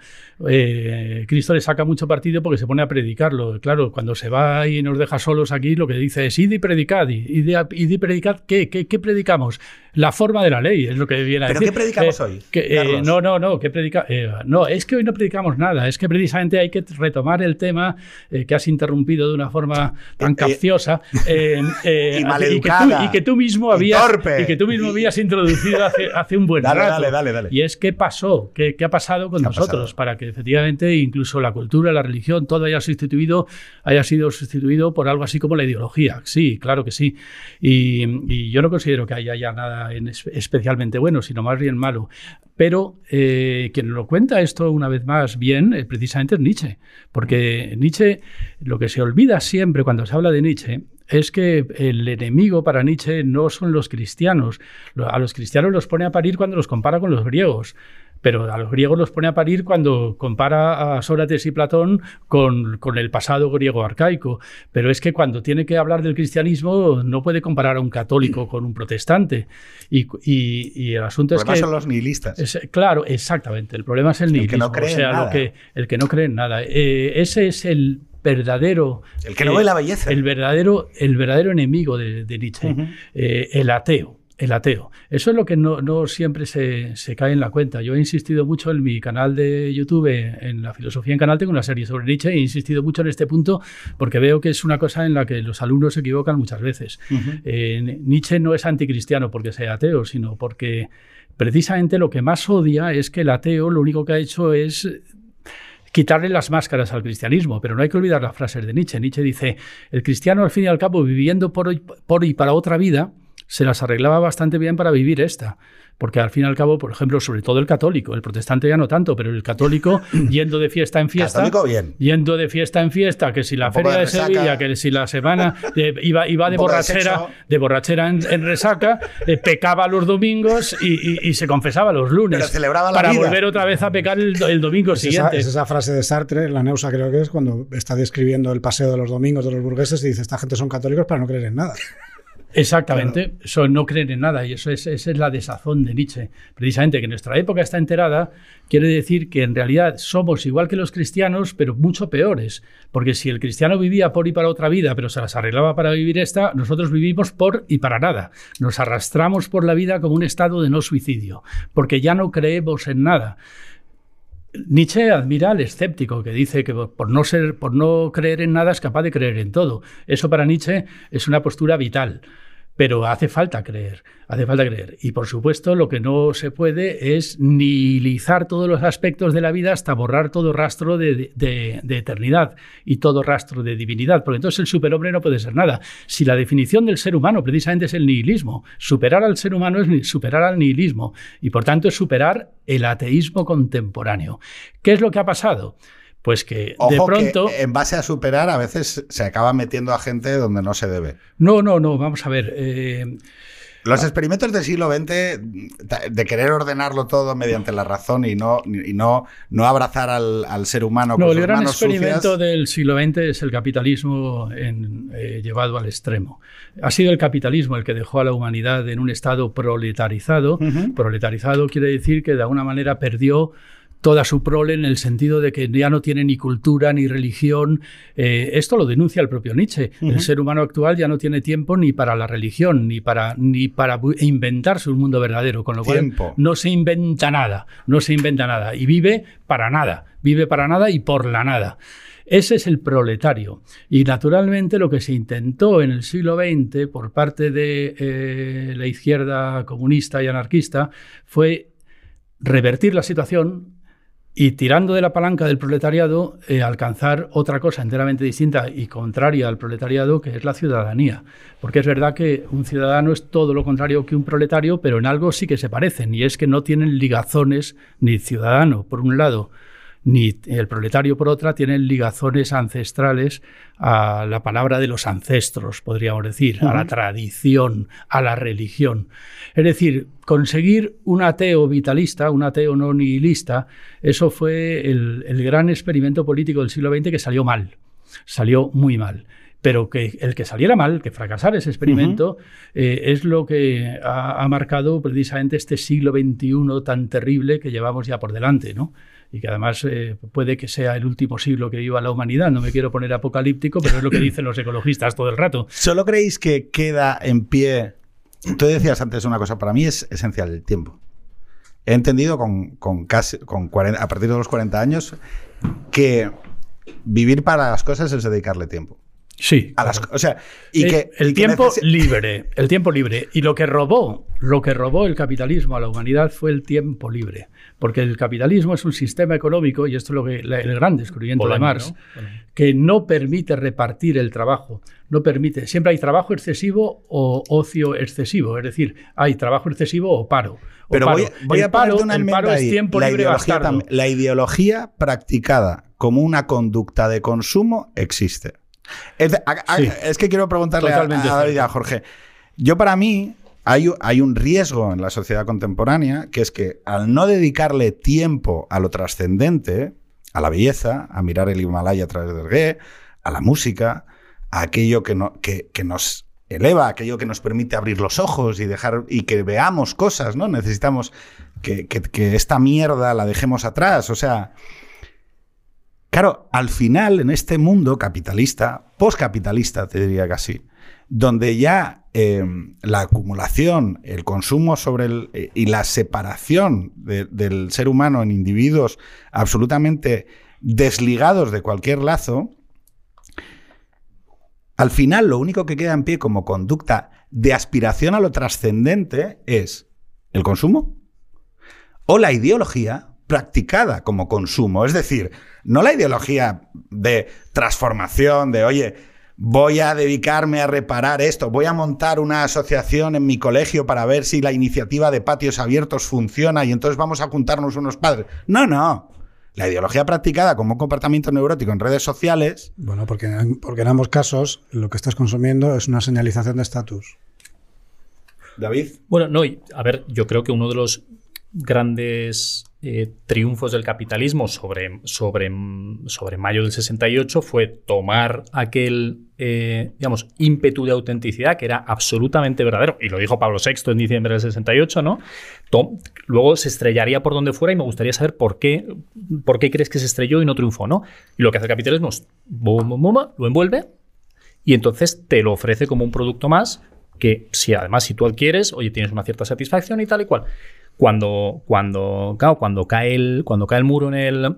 Eh, Cristo le saca mucho partido porque se pone a predicarlo. Claro, cuando se va y nos deja solos aquí, lo que dice es id y predicad. ¿Y de, y predicad qué? qué? predicamos? La forma de la ley, es lo que viene a
decir.
¿Pero
qué predicamos eh, hoy?
Eh, no, no, no, ¿qué predica? Eh, no, es que hoy no predicamos nada, es que precisamente hay que retomar el tema que has interrumpido de una forma tan capciosa
y,
maleducada, y, que tú, mismo habías, y, que tú mismo habías introducido hace, hace un buen
dale,
rato.
Dale, dale, dale.
Y es qué pasó, qué, qué ha pasado con nosotros para que efectivamente incluso la cultura, la religión, todo haya sustituido, haya sido sustituido por algo así como la ideología. Sí, claro que sí. Y, yo no considero que haya ya nada especialmente bueno, sino más bien malo. Pero eh, quien lo cuenta esto una vez más bien, eh, precisamente es Nietzsche. Porque Nietzsche, lo que se olvida siempre cuando se habla de Nietzsche, es que el enemigo para Nietzsche no son los cristianos. A los cristianos los pone a parir cuando los compara con los griegos pero a los griegos los pone a parir cuando compara a Sócrates y Platón con, el pasado griego arcaico. Pero es que cuando tiene que hablar del cristianismo no puede comparar a un católico con un protestante. Y, el asunto es que...
son los nihilistas.
claro, exactamente. El problema es el nihilismo.
El que no cree
o sea,
en nada.
que, el que no cree en nada. Eh, ese es el verdadero...
El que no ve la belleza.
El verdadero, el verdadero enemigo de, Nietzsche, eh, el ateo el ateo. Eso es lo que no, siempre se, cae en la cuenta. Yo he insistido mucho en mi canal de YouTube, en la filosofía en canal, tengo una serie sobre Nietzsche, he insistido mucho en este punto porque veo que es una cosa en la que los alumnos se equivocan muchas veces. Eh, Nietzsche no es anticristiano porque sea ateo, sino porque precisamente lo que más odia es que el ateo lo único que ha hecho es quitarle las máscaras al cristianismo, pero no hay que olvidar las frases de Nietzsche. Nietzsche dice, el cristiano al fin y al cabo viviendo por, por y para otra vida, se las arreglaba bastante bien para vivir esta. Porque al fin y al cabo, por ejemplo, sobre todo el católico, el protestante ya no tanto, pero el católico yendo de fiesta en fiesta,
bien.
yendo de fiesta en fiesta, que si la feria de, Sevilla, que si la semana iba, iba de borrachera, de, borrachera en, resaca, eh, pecaba los domingos y, se confesaba los lunes
celebraba
para volver otra vez a pecar el, domingo siguiente.
Esa, es esa frase de Sartre, la Neusa creo que es, cuando está describiendo el paseo de los domingos de los burgueses y dice, esta gente son católicos para no creer en nada.
Exactamente, eso no creen en nada y eso es, esa es la desazón de Nietzsche. Precisamente que nuestra época está enterada quiere decir que en realidad somos igual que los cristianos, pero mucho peores. Porque si el cristiano vivía por y para otra vida, pero se las arreglaba para vivir esta, nosotros vivimos por y para nada. Nos arrastramos por la vida como un estado de no suicidio, porque ya no creemos en nada. Nietzsche admira al escéptico que dice que por no ser, por no creer en nada es capaz de creer en todo. Eso para Nietzsche es una postura vital. Pero hace falta creer, hace falta creer. Y por supuesto, lo que no se puede es nihilizar todos los aspectos de la vida hasta borrar todo rastro de, eternidad y todo rastro de divinidad, porque entonces el superhombre no puede ser nada. Si la definición del ser humano precisamente es el nihilismo, superar al ser humano es superar al nihilismo y por tanto es superar el ateísmo contemporáneo. ¿Qué es lo que ha pasado? Pues que de pronto.
en base a superar, a veces se acaba metiendo a gente donde no se debe.
No, no, no, vamos a ver. Eh,
los experimentos del siglo XX de querer ordenarlo todo mediante la razón y no, y no, no abrazar al, ser humano.
No,
el
gran experimento del siglo XX es el capitalismo eh, llevado al extremo. Ha sido el capitalismo el que dejó a la humanidad en un estado proletarizado. Proletarizado quiere decir que de alguna manera perdió toda su prole en el sentido de que ya no tiene ni cultura ni religión. Eh, esto lo denuncia el propio Nietzsche. El ser humano actual ya no tiene tiempo ni para la religión, ni para, ni para inventarse un mundo verdadero, con lo cual no se inventa nada, no se inventa nada y vive para nada, vive para nada y por la nada. Ese es el proletario. Y naturalmente lo que se intentó en el siglo XX por parte de eh, la izquierda comunista y anarquista fue revertir la situación y tirando de la palanca del proletariado, eh, alcanzar otra cosa enteramente distinta y contraria al proletariado, que es la ciudadanía. Porque es verdad que un ciudadano es todo lo contrario que un proletario, pero en algo sí que se parecen, y es que no tienen ligazones ni ciudadano, por un lado, ni el proletario por otra tienen ligazones ancestrales a la palabra de los ancestros, podríamos decir, a la tradición, a la religión. Es decir, conseguir un ateo vitalista, un ateo no nihilista, eso fue el, gran experimento político del siglo XX que salió mal, salió muy mal pero que el que saliera mal, que fracasara ese experimento, eh, es lo que ha, ha, marcado precisamente este siglo XXI tan terrible que llevamos ya por delante, ¿no? Y que además eh, puede que sea el último siglo que viva la humanidad. No me quiero poner apocalíptico, pero es lo que dicen los ecologistas todo el rato.
¿Solo creéis que queda en pie? Tú decías antes una cosa, para mí es esencial el tiempo. He entendido con, casi, con 40, a partir de los 40 años que vivir para las cosas es dedicarle tiempo.
Sí.
A las, o sea, y
el,
que
el tiempo libre, el tiempo libre. Y lo que robó, lo que robó el capitalismo a la humanidad fue el tiempo libre. Porque el capitalismo es un sistema económico, y esto es lo que el gran descubrimiento de Marx, que no permite repartir el trabajo. No permite. Siempre hay trabajo excesivo o ocio excesivo. Es decir, hay trabajo excesivo o paro.
Pero voy, a
paro,
una
el paro es tiempo la libre
ideología, la ideología practicada como una conducta de consumo existe. Es, que quiero preguntarle a, David y a Jorge. Yo para mí hay, un riesgo en la sociedad contemporánea, que es que al no dedicarle tiempo a lo trascendente, a la belleza, a mirar el Himalaya a través del G, a la música, a aquello que, no, que, nos eleva, aquello que nos permite abrir los ojos y dejar y que veamos cosas, ¿no? Necesitamos que, que, esta mierda la dejemos atrás. O sea, claro, al final, en este mundo capitalista, postcapitalista, te diría casi, donde ya em, la acumulación, el consumo sobre el, eh, y la separación del ser humano en individuos absolutamente desligados de cualquier lazo, al final lo único que queda en pie como conducta de aspiración a lo trascendente es el consumo o la ideología practicada como consumo. Es decir, no la ideología de transformación, de, oye, voy a dedicarme a reparar esto, voy a montar una asociación en mi colegio para ver si la iniciativa de patios abiertos funciona y entonces vamos a juntarnos unos padres. No, no. La ideología practicada como un comportamiento neurótico en redes sociales.
Bueno, porque, porque en ambos casos lo que estás consumiendo es una señalización de estatus.
David.
Bueno, no, a ver, yo creo que uno de los grandes eh, triunfos del capitalismo sobre, sobre, sobre, mayo del 68 fue tomar aquel, eh, digamos, ímpetu de autenticidad que era absolutamente verdadero, y lo dijo Pablo VI en diciembre del 68, ¿no? luego se estrellaría por donde fuera y me gustaría saber por qué, por qué crees que se estrelló y no triunfó, ¿no? Y lo que hace el capitalismo es, lo envuelve y entonces te lo ofrece como un producto más que si además si tú adquieres, oye, tienes una cierta satisfacción y tal y cual cuando, cuando, cuando cae el, cuando cae el muro en el,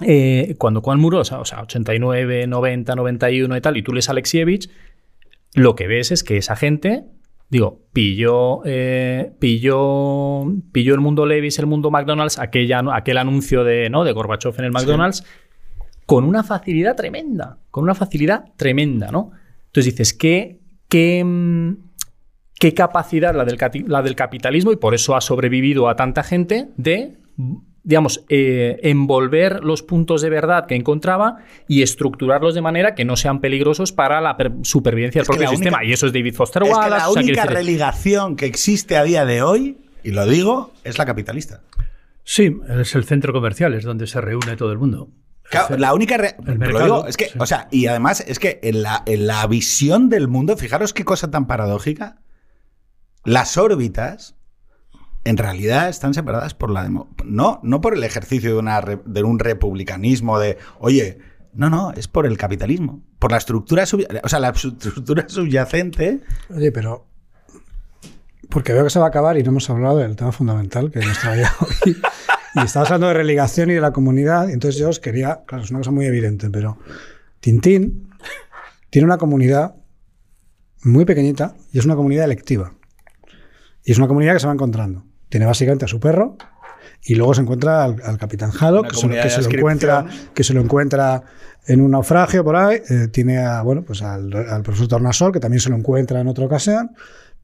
eh, cuando cae el muro, o sea, 89, 90, 91 y tal, y tú lees Alexievich, lo que ves es que esa gente, digo, pilló, eh, pilló, pilló el mundo Levis, el mundo McDonald's, aquella, aquel anuncio de, ¿no? de Gorbachev en el McDonald's, con una facilidad tremenda, con una facilidad tremenda, ¿no? Entonces dices, ¿qué, qué, mm, qué capacidad la del, la del capitalismo, y por eso ha sobrevivido a tanta gente, de digamos, eh, envolver los puntos de verdad que encontraba y estructurarlos de manera que no sean peligrosos para la supervivencia del propio sistema. y eso es David Foster Wallace.
la única religación que existe a día de hoy, y lo digo, es la capitalista.
Sí, es el centro comercial, es donde se reúne todo el mundo.
la única. es que, o sea, y además es que en la, en la visión del mundo, fijaros qué cosa tan paradójica las órbitas en realidad están separadas por la no, no por el ejercicio de, una, de un republicanismo de, oye, no, no, es por el capitalismo, por la estructura, o sea, la estructura subyacente.
Oye, pero porque veo que se va a acabar y no hemos hablado del tema fundamental que nos traía hoy. Y estamos hablando de religación y de la comunidad. Entonces yo os quería, claro, es una cosa muy evidente, pero Tintín tiene una comunidad muy pequeñita y es una comunidad electiva. Y es una comunidad que se va encontrando. Tiene básicamente a su perro Y luego se encuentra al, al Capitán Haddock, que, se, lo- que se encuentra, que se lo encuentra en un naufragio por ahí. eh, tiene a, bueno, pues al, al profesor Tornasol, que también se lo encuentra en otra ocasión.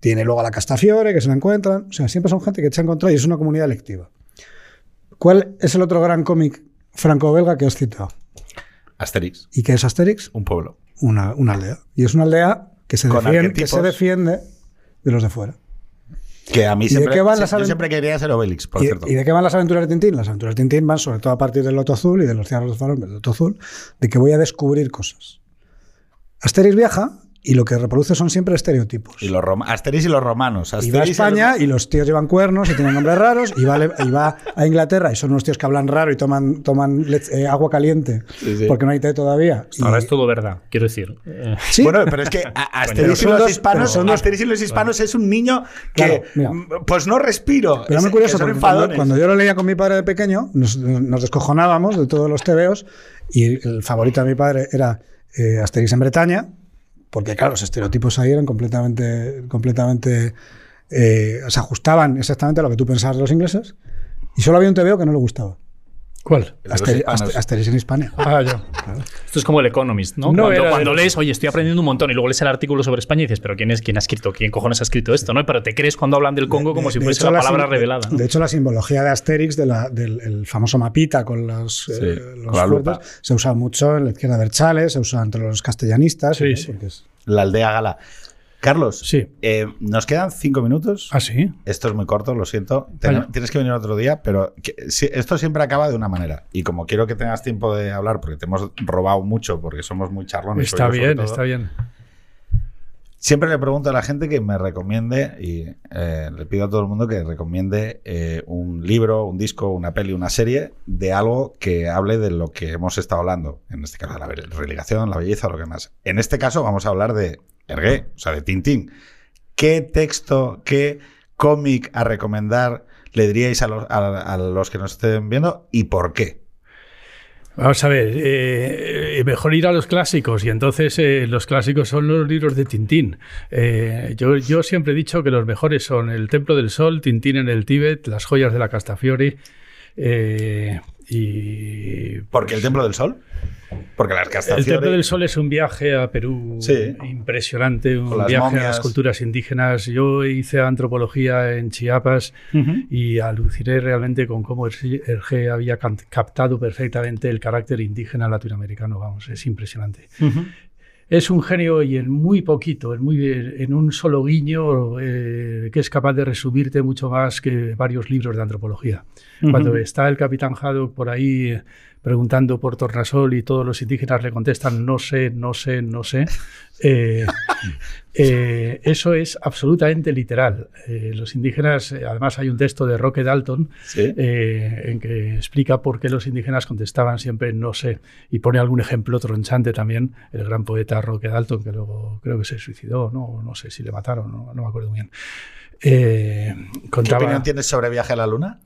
Tiene luego a la Castafiore, que se la encuentran. O sea, siempre son gente que se ha encontrado y es una comunidad lectiva. ¿Cuál es el otro gran cómic franco-belga que has citado?
Asterix,
¿Y qué es Asterix?
un pueblo.
Una, una aldea. Y es una aldea que se,
Con
defiende, que se
arquetipos.
defiende de los de fuera.
Que a mí
de
siempre,
qué van las
yo siempre quería ser Obelix, por
¿Y,
cierto.
y de qué van las aventuras de Tintín? Las aventuras de Tintín van sobre todo a partir del Loto Azul y de los cierros de del Loto Azul, de que voy a descubrir cosas. Asterix viaja y lo que reproduce son siempre estereotipos.
Y los Asterix y los romanos.
Y va a
Asterix y
España y los tíos llevan cuernos y tienen nombres raros y va, y va a Inglaterra y son unos tíos que hablan raro y toman, toman eh, agua caliente
Sí, sí.
porque no hay té todavía. Y-
Ahora es todo verdad, quiero decir.
Sí,
Bueno, pero es que a- Asterix y los hispanos,
son dos-
Asterix y los hispanos es un niño que,
Claro,
pues no respiro.
Pero
Es-
muy curioso,
que son
porque cuando, cuando yo lo leía con mi padre de pequeño, nos, nos descojonábamos de todos los tebeos y el favorito de mi padre era eh, Asterix en Bretaña, porque claro, los estereotipos ahí eran completamente, completamente eh, se ajustaban exactamente a lo que tú pensabas de los ingleses y solo había un tebeo que no le gustaba.
¿Cuál?
Aster-. Aster- Asterix en Hispania.
Ah, ya.
Esto es como el Economist, ¿no?
No
cuando
era
cuando
el-
lees, oye, estoy aprendiendo un montón y luego lees el artículo sobre España y dices, pero ¿quién es quién ha escrito? ¿Quién cojones ha escrito esto? ¿no? Pero te crees cuando hablan del Congo como
De-
si fuese
hecho,
la palabra
sim-
revelada. ¿no?
De hecho, la simbología de Asterix, de la- del el famoso mapita con los, eh,
Sí,
los
con la
fuertes, se usa mucho en la izquierda de Berchales, se usa entre los castellanistas.
Sí,
¿no?
sí.
Es-
La aldea gala. Carlos,
Sí.
eh, nos quedan cinco minutos.
¿Ah, sí?
Esto es muy corto, lo siento. Ten-
Vale.
Tienes que venir otro día, pero que- si- esto siempre acaba de una manera. Y como quiero que tengas tiempo de hablar, porque te hemos robado mucho, porque somos muy charlones.
Está bien,
todo,
está bien.
Siempre le pregunto a la gente que me recomiende, y eh, le pido a todo el mundo que recomiende eh, un libro, un disco, una peli, una serie de algo que hable de lo que hemos estado hablando. En este caso, la religación, la belleza, lo que más. En este caso, vamos a hablar de Hergé, o sea, de Tintín. ¿Qué texto, qué cómic a recomendar le diríais a los, a- los que nos estén viendo y por qué?
Vamos a ver, eh, eh, mejor ir a los clásicos y entonces eh, los clásicos son los libros de Tintín. Yo, yo siempre he dicho que los mejores son El Templo del Sol, Tintín en el Tíbet, Las joyas de la Castafiore y...
¿Porque el Templo del Sol? Porque las
El. Templo del Sol es un viaje a Perú
Sí.
impresionante, un viaje a las culturas indígenas. Yo hice antropología en Chiapas y aluciné realmente con cómo Hergé había captado perfectamente el carácter indígena latinoamericano. Vamos, es impresionante. Es un genio y en muy poquito, en, muy, en un solo guiño, eh, que es capaz de resumirte mucho más que varios libros de antropología. Cuando está el capitán Haddock por ahí preguntando por Tornasol y todos los indígenas le contestan no sé, no sé, no sé, eh, eh, eso es absolutamente literal. Eh, los indígenas, además hay un texto de Roque Dalton
Sí.
en que explica por qué los indígenas contestaban siempre no sé y pone algún ejemplo tronchante también el gran poeta Roque Dalton que luego creo que se suicidó no no sé si le mataron no, no me acuerdo muy bien
¿Qué opinión tienes sobre Viaje a la Luna?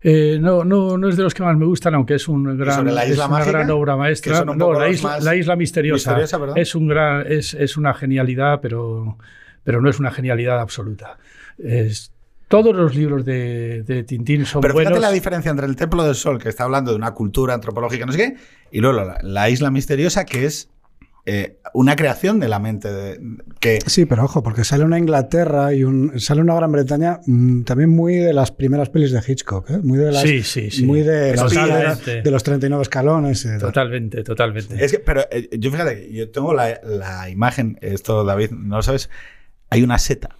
Eh, no, no, no es de los que más me gustan, aunque es un gran,
sobre la
es
isla
una gran obra maestra. No, la isla, la isla misteriosa, es un gran, es, es una genialidad, pero, pero no es una genialidad absoluta. Es, todos los libros de, de Tintín son
Pero fíjate
buenos.
la diferencia entre el Templo del Sol, que está hablando de una cultura antropológica, no sé qué, y luego la, la isla misteriosa, que es eh, una creación de la mente. de- que
Sí, pero ojo, porque sale una Inglaterra y un, sale una Gran Bretaña mm, también muy de las primeras pelis de Hitchcock, ¿eh? muy de las,
Sí, sí, sí.
muy de, las-
Totalmente.
de, de los 39 escalones. tal.
Totalmente, totalmente.
es que, pero eh, yo fíjate, yo tengo la, la imagen, esto David, no lo sabes, hay una seta.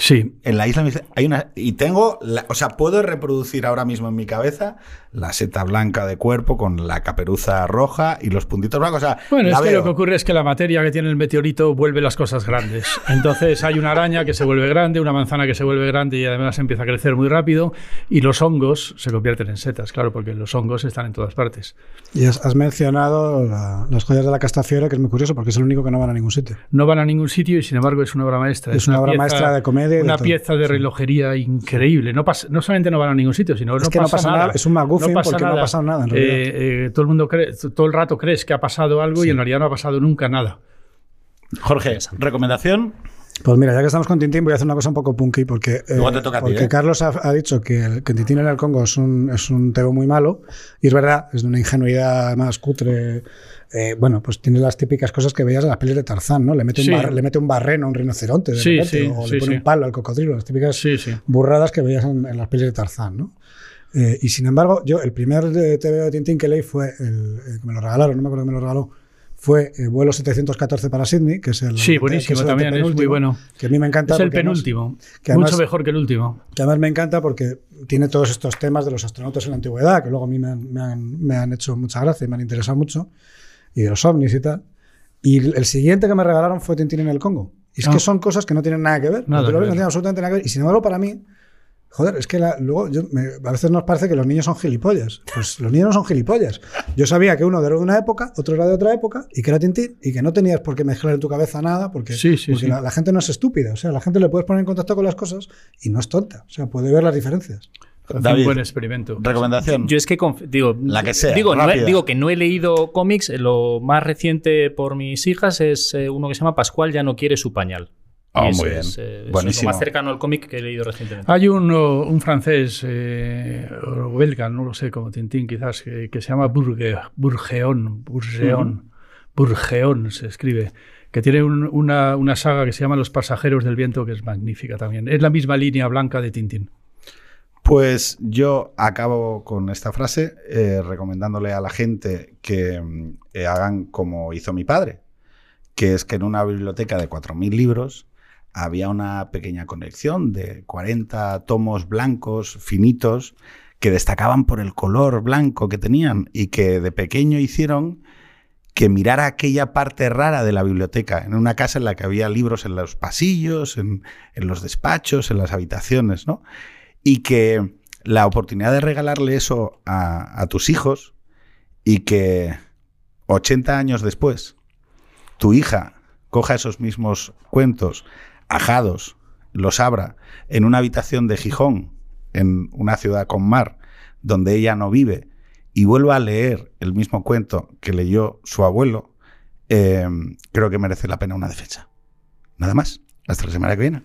Sí,
En la isla hay una. Y tengo. la- o sea, puedo reproducir ahora mismo en mi cabeza la seta blanca de cuerpo con la caperuza roja y los puntitos blancos. O sea,
Bueno, es que lo que ocurre es que la materia que tiene el meteorito vuelve las cosas grandes. Entonces hay una araña que se vuelve grande, una manzana que se vuelve grande y además empieza a crecer muy rápido y los hongos se convierten en setas, claro, porque los hongos están en todas partes.
Y has, has mencionado la- las joyas de la Castafiore, que es muy curioso porque es el único que no van a ningún sitio.
No van a ningún sitio y sin embargo es una obra maestra.
Es una obra maestra de comedia y
Una pieza de relojería increíble. No, pasa- no solamente no van a ningún sitio, sino
Es
no,
que no
pasa
nada, es un MacGuffin porque no ha pasado nada, en realidad.
Eh, eh, todo el mundo cree, todo el rato crees que ha pasado algo y en realidad no ha pasado nunca nada.
Jorge, recomendación.
Pues mira, ya que estamos con Tintín, voy a hacer una cosa un poco punky porque, eh,
te toca ti, ¿eh?
Carlos ha, ha dicho que, el, que Tintín en el Congo es un, es un tebo muy malo y es verdad, es de una ingenuidad más cutre. Eh, bueno, pues tiene las típicas cosas que veías en las pelis de Tarzán, ¿no? Le mete,
Sí.
un, bar- le mete un barreno a un rinoceronte de
Sí,
repente,
sí,
o
sí,
le pone
sí.
un palo al cocodrilo, las típicas
Sí, sí.
burradas que veías en, en las pelis de Tarzán, ¿no? Eh, y sin embargo, yo el primer de TVO de Tintín que leí fue, el, eh, que me lo regalaron, no me acuerdo que me lo regaló, fue eh, vuelo 714 para Sydney, que es el...
Sí, buenísimo
el
también, es muy bueno.
Que a mí me encanta.
Es el
porque además-
penúltimo.
que además-
Mucho mejor que el último.
que además me encanta porque tiene todos estos temas de los astronautas en la antigüedad, que luego a mí me han, me han- me han hecho mucha gracia y me han interesado mucho, y de los ovnis y tal. Y el siguiente que me regalaron fue Tintín en el Congo. Y es
Ah.
que son cosas que no tienen nada que ver.
Nada
lo
que
ves, no
ver.
tienen absolutamente nada que ver. Y sin embargo, para mí, joder, es que la- luego yo me- a veces nos parece que los niños son gilipollas. Pues los niños no son gilipollas. Yo sabía que uno era de una época, otro era de otra época, y que era Tintín, y que no tenías por qué mezclar en tu cabeza nada, porque,
Sí, sí,
porque
sí.
La, la gente no es estúpida. O sea, la gente le puedes poner en contacto con las cosas y no es tonta. O sea, puede ver las diferencias.
David.
un buen experimento.
Recomendación.
Yo es que digo,
La que sea,
digo, no he, digo que no he leído cómics. Lo más reciente por mis hijas es eh, uno que se llama Pascual ya no quiere su pañal.
Oh, muy bien.
es, eh, es lo más cercano al cómic que he leído recientemente.
Hay uno, un francés eh, o belga, no lo sé, como Tintín quizás, que, que se llama Burge, Burgeón, Burgeón, Burgeón se escribe, que tiene un- una, una saga que se llama Los pasajeros del viento, que es magnífica también. Es la misma línea blanca de Tintín.
Pues yo acabo con esta frase eh, recomendándole a la gente que mm, eh, hagan como hizo mi padre, que es que en una biblioteca de 4.000 libros había una pequeña colección de 40 tomos blancos finitos que destacaban por el color blanco que tenían y que de pequeño hicieron que mirara aquella parte rara de la biblioteca, en una casa en la que había libros en los pasillos, en, los despachos, en las habitaciones, ¿no? y que la oportunidad de regalarle eso a, a tus hijos y que 80 años después tu hija coja esos mismos cuentos ajados, los abra en una habitación de Gijón, en una ciudad con mar, donde ella no vive, y vuelva a leer el mismo cuento que leyó su abuelo, eh, creo que merece la pena una defensa. Nada más. Hasta la semana que viene.